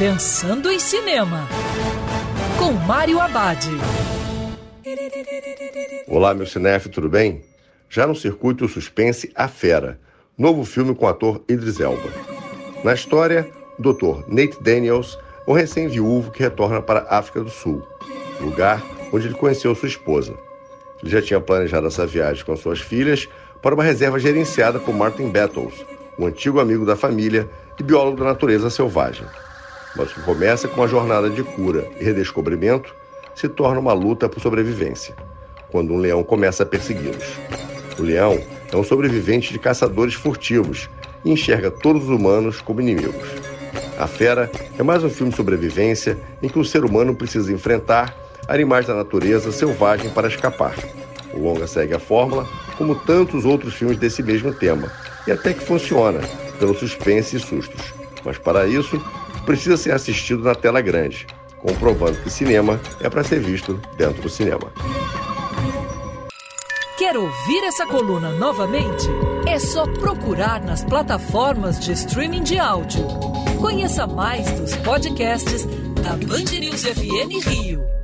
Pensando em Cinema, com Mário Abad. Olá, meu cinef, tudo bem? Já no circuito suspense A Fera, novo filme com o ator Idris Elba. Na história, o Dr. Nate Daniels, um recém-viúvo que retorna para a África do Sul, lugar onde ele conheceu sua esposa. Ele já tinha planejado essa viagem com suas filhas para uma reserva gerenciada por Martin Battles, um antigo amigo da família e biólogo da natureza selvagem. Mas que começa com a jornada de cura e redescobrimento se torna uma luta por sobrevivência, quando um leão começa a persegui-los. O leão é um sobrevivente de caçadores furtivos e enxerga todos os humanos como inimigos. A Fera é mais um filme de sobrevivência em que o ser humano precisa enfrentar animais da natureza selvagem para escapar. O longa segue a fórmula, como tantos outros filmes desse mesmo tema, e até que funciona, pelo suspense e sustos. Mas para isso, precisa ser assistido na tela grande, comprovando que cinema é para ser visto dentro do cinema. Quer ouvir essa coluna novamente? É só procurar nas plataformas de streaming de áudio. Conheça mais dos podcasts da Band News FM Rio.